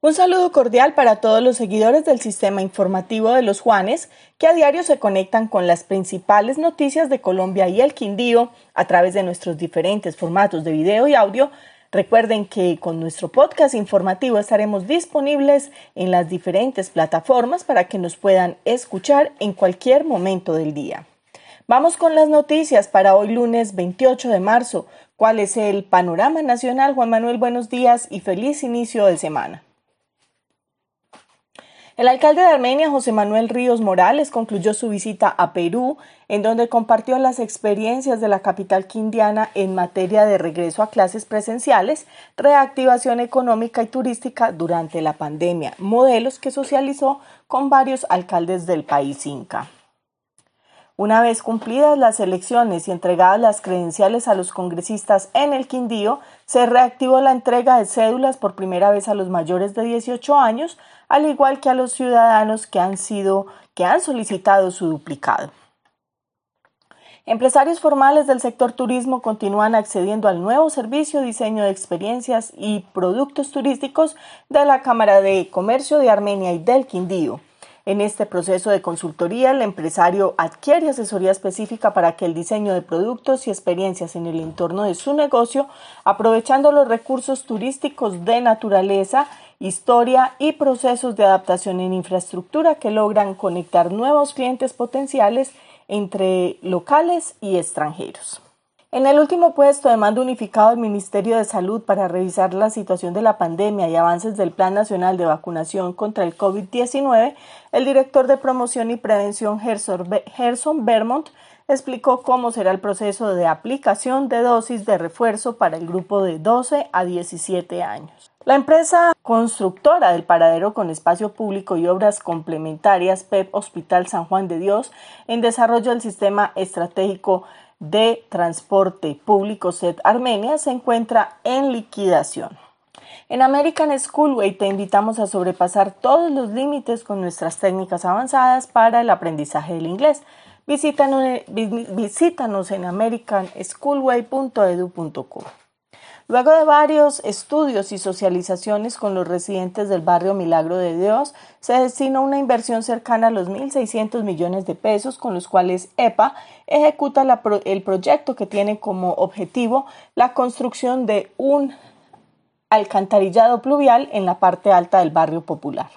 Un saludo cordial para todos los seguidores del sistema informativo de los Juanes que a diario se conectan con las principales noticias de Colombia y el Quindío a través de nuestros diferentes formatos de video y audio. Recuerden que con nuestro podcast informativo estaremos disponibles en las diferentes plataformas para que nos puedan escuchar en cualquier momento del día. Vamos con las noticias para hoy lunes 28 de marzo. ¿Cuál es el panorama nacional? Juan Manuel, buenos días y feliz inicio de semana. El alcalde de Armenia, José Manuel Ríos Morales, concluyó su visita a Perú, en donde compartió las experiencias de la capital quindiana en materia de regreso a clases presenciales, reactivación económica y turística durante la pandemia, modelos que socializó con varios alcaldes del país inca. Una vez cumplidas las elecciones y entregadas las credenciales a los congresistas en el Quindío, se reactivó la entrega de cédulas por primera vez a los mayores de 18 años, al igual que a los ciudadanos que han sido que han solicitado su duplicado. Empresarios formales del sector turismo continúan accediendo al nuevo servicio diseño de experiencias y productos turísticos de la Cámara de Comercio de Armenia y del Quindío. En este proceso de consultoría, el empresario adquiere asesoría específica para que el diseño de productos y experiencias en el entorno de su negocio, aprovechando los recursos turísticos de naturaleza, historia y procesos de adaptación en infraestructura que logran conectar nuevos clientes potenciales entre locales y extranjeros. En el último puesto de mando unificado del Ministerio de Salud para revisar la situación de la pandemia y avances del Plan Nacional de Vacunación contra el COVID-19, el director de Promoción y Prevención Gerson Vermont explicó cómo será el proceso de aplicación de dosis de refuerzo para el grupo de 12 a 17 años. La empresa constructora del paradero con espacio público y obras complementarias PEP Hospital San Juan de Dios en desarrollo del sistema estratégico de Transporte Público SET Armenia se encuentra en liquidación. En American Schoolway te invitamos a sobrepasar todos los límites con nuestras técnicas avanzadas para el aprendizaje del inglés. Visítanos, visítanos en americanschoolway.edu.co. Luego de varios estudios y socializaciones con los residentes del barrio Milagro de Dios, se destina una inversión cercana a los 1.600 millones de pesos con los cuales EPA ejecuta el proyecto que tiene como objetivo la construcción de un alcantarillado pluvial en la parte alta del barrio popular.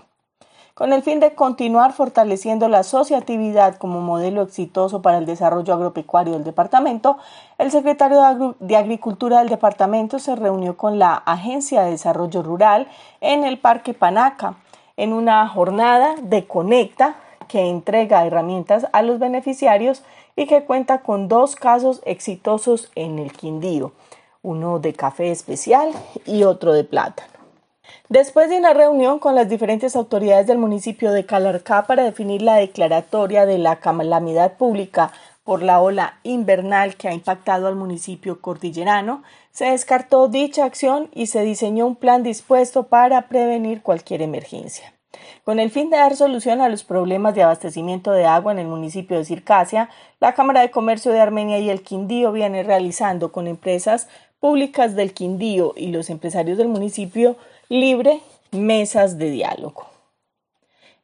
Con el fin de continuar fortaleciendo la asociatividad como modelo exitoso para el desarrollo agropecuario del departamento, el secretario de Agricultura del departamento se reunió con la Agencia de Desarrollo Rural en el Parque Panaca en una jornada de Conecta que entrega herramientas a los beneficiarios y que cuenta con dos casos exitosos en el Quindío, uno de café especial y otro de plátano. Después de una reunión con las diferentes autoridades del municipio de Calarcá para definir la declaratoria de la calamidad pública por la ola invernal que ha impactado al municipio cordillerano, se descartó dicha acción y se diseñó un plan dispuesto para prevenir cualquier emergencia. Con el fin de dar solución a los problemas de abastecimiento de agua en el municipio de Circasia, la Cámara de Comercio de Armenia y el Quindío viene realizando con empresas públicas del Quindío y los empresarios del municipio libre mesas de diálogo.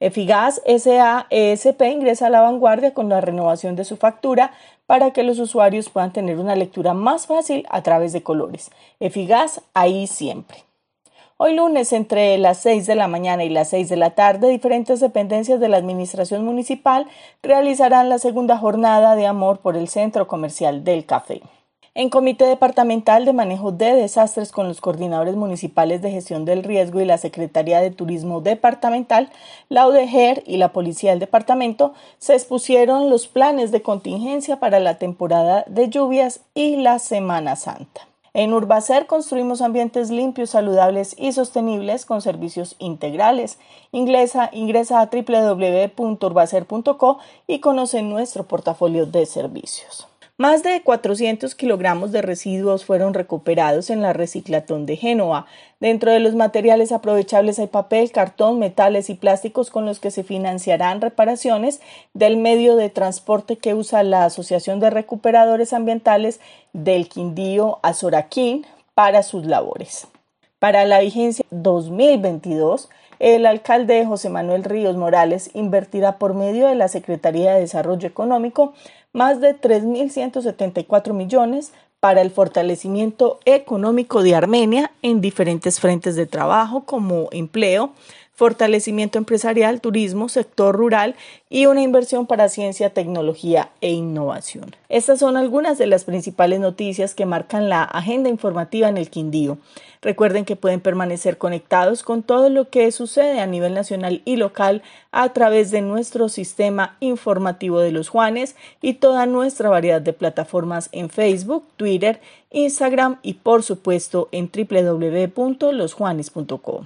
Efigas SAESP ingresa a la vanguardia con la renovación de su factura para que los usuarios puedan tener una lectura más fácil a través de colores. Efigas ahí siempre. Hoy lunes, entre las 6 de la mañana y las 6 de la tarde, diferentes dependencias de la Administración Municipal realizarán la segunda jornada de amor por el Centro Comercial del Café. En Comité Departamental de Manejo de Desastres con los coordinadores municipales de gestión del riesgo y la Secretaría de Turismo Departamental, la UDGER y la Policía del Departamento se expusieron los planes de contingencia para la temporada de lluvias y la Semana Santa. En Urbacer construimos ambientes limpios, saludables y sostenibles con servicios integrales. Ingresa, ingresa a www.urbacer.co y conoce nuestro portafolio de servicios. Más de 400 kilogramos de residuos fueron recuperados en la reciclatón de Génova. Dentro de los materiales aprovechables hay papel, cartón, metales y plásticos con los que se financiarán reparaciones del medio de transporte que usa la Asociación de Recuperadores Ambientales del Quindío Azoraquín para sus labores. Para la vigencia 2022, el alcalde José Manuel Ríos Morales invertirá por medio de la Secretaría de Desarrollo Económico más de 3.174 millones para el fortalecimiento económico de Armenia en diferentes frentes de trabajo como empleo, fortalecimiento empresarial, turismo, sector rural y una inversión para ciencia, tecnología e innovación. Estas son algunas de las principales noticias que marcan la agenda informativa en el Quindío. Recuerden que pueden permanecer conectados con todo lo que sucede a nivel nacional y local a través de nuestro sistema informativo de los Juanes y toda nuestra variedad de plataformas en Facebook, Twitter, Instagram y por supuesto en www.losjuanes.com.